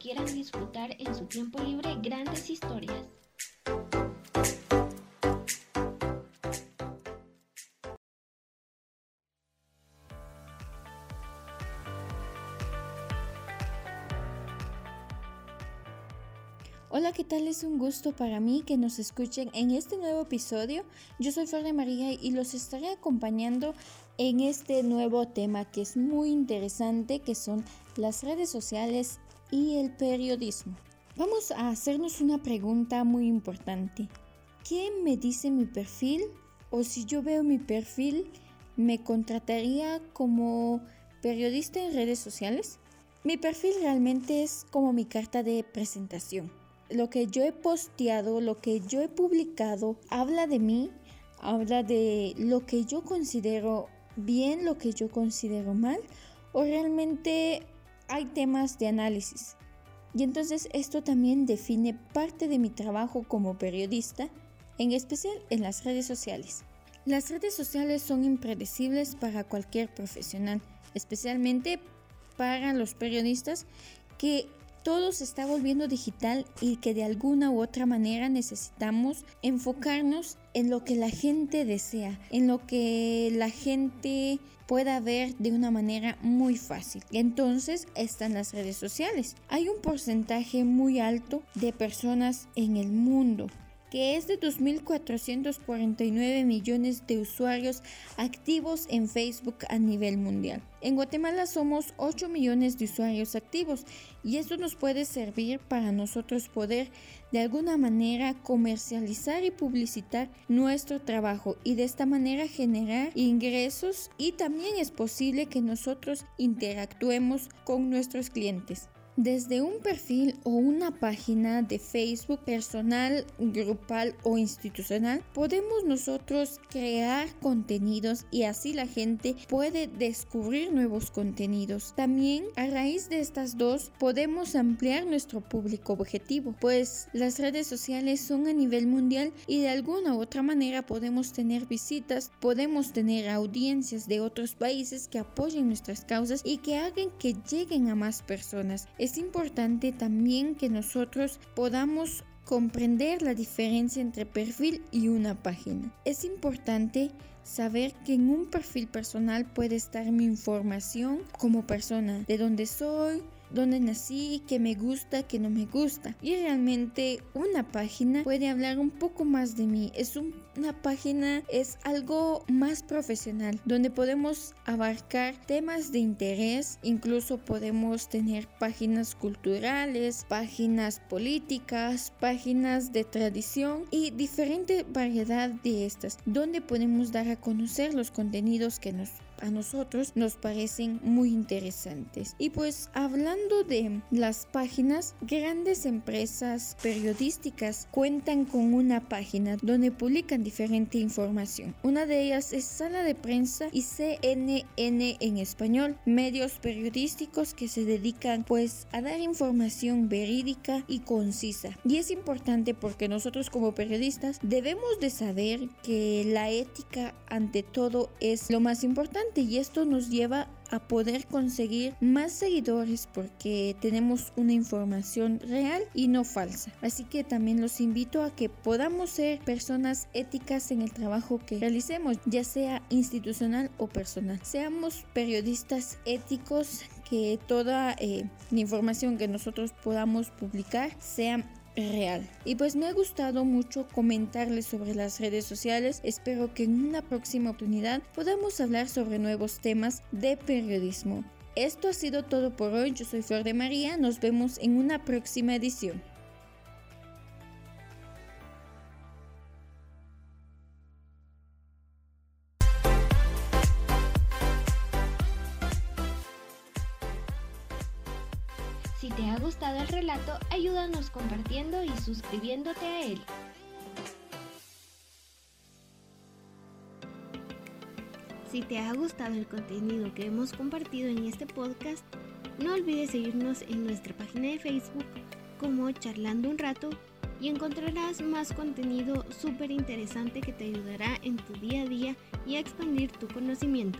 quieran disfrutar en su tiempo libre grandes historias. Hola, ¿qué tal? Es un gusto para mí que nos escuchen en este nuevo episodio. Yo soy Flor de María y los estaré acompañando en este nuevo tema que es muy interesante, que son las redes sociales y el periodismo. Vamos a hacernos una pregunta muy importante. ¿Qué me dice mi perfil? O si yo veo mi perfil, ¿me contrataría como periodista en redes sociales? Mi perfil realmente es como mi carta de presentación lo que yo he posteado, lo que yo he publicado, habla de mí, habla de lo que yo considero bien, lo que yo considero mal, o realmente hay temas de análisis. Y entonces esto también define parte de mi trabajo como periodista, en especial en las redes sociales. Las redes sociales son impredecibles para cualquier profesional, especialmente para los periodistas que todo se está volviendo digital y que de alguna u otra manera necesitamos enfocarnos en lo que la gente desea, en lo que la gente pueda ver de una manera muy fácil. Entonces están las redes sociales. Hay un porcentaje muy alto de personas en el mundo que es de 2.449 millones de usuarios activos en Facebook a nivel mundial. En Guatemala somos 8 millones de usuarios activos y esto nos puede servir para nosotros poder de alguna manera comercializar y publicitar nuestro trabajo y de esta manera generar ingresos y también es posible que nosotros interactuemos con nuestros clientes. Desde un perfil o una página de Facebook personal, grupal o institucional, podemos nosotros crear contenidos y así la gente puede descubrir nuevos contenidos. También a raíz de estas dos podemos ampliar nuestro público objetivo, pues las redes sociales son a nivel mundial y de alguna u otra manera podemos tener visitas, podemos tener audiencias de otros países que apoyen nuestras causas y que hagan que lleguen a más personas es importante también que nosotros podamos comprender la diferencia entre perfil y una página. Es importante saber que en un perfil personal puede estar mi información como persona, de dónde soy, dónde nací, qué me gusta, qué no me gusta. Y realmente una página puede hablar un poco más de mí. Es una página, es algo más profesional, donde podemos abarcar temas de interés, incluso podemos tener páginas culturales, páginas políticas, páginas de tradición y diferente variedad de estas, donde podemos dar a conocer los contenidos que nos a nosotros nos parecen muy interesantes. Y pues hablando de las páginas, grandes empresas periodísticas cuentan con una página donde publican diferente información. Una de ellas es Sala de Prensa y CNN en español, medios periodísticos que se dedican pues a dar información verídica y concisa. Y es importante porque nosotros como periodistas debemos de saber que la ética ante todo es lo más importante y esto nos lleva a poder conseguir más seguidores porque tenemos una información real y no falsa. Así que también los invito a que podamos ser personas éticas en el trabajo que realicemos, ya sea institucional o personal. Seamos periodistas éticos que toda eh, la información que nosotros podamos publicar sea real. Y pues me ha gustado mucho comentarles sobre las redes sociales. Espero que en una próxima oportunidad podamos hablar sobre nuevos temas de periodismo. Esto ha sido todo por hoy. Yo soy Flor de María. Nos vemos en una próxima edición. Si te ha gustado el relato, ayúdanos compartiendo y suscribiéndote a él. Si te ha gustado el contenido que hemos compartido en este podcast, no olvides seguirnos en nuestra página de Facebook como Charlando un rato y encontrarás más contenido súper interesante que te ayudará en tu día a día y a expandir tu conocimiento.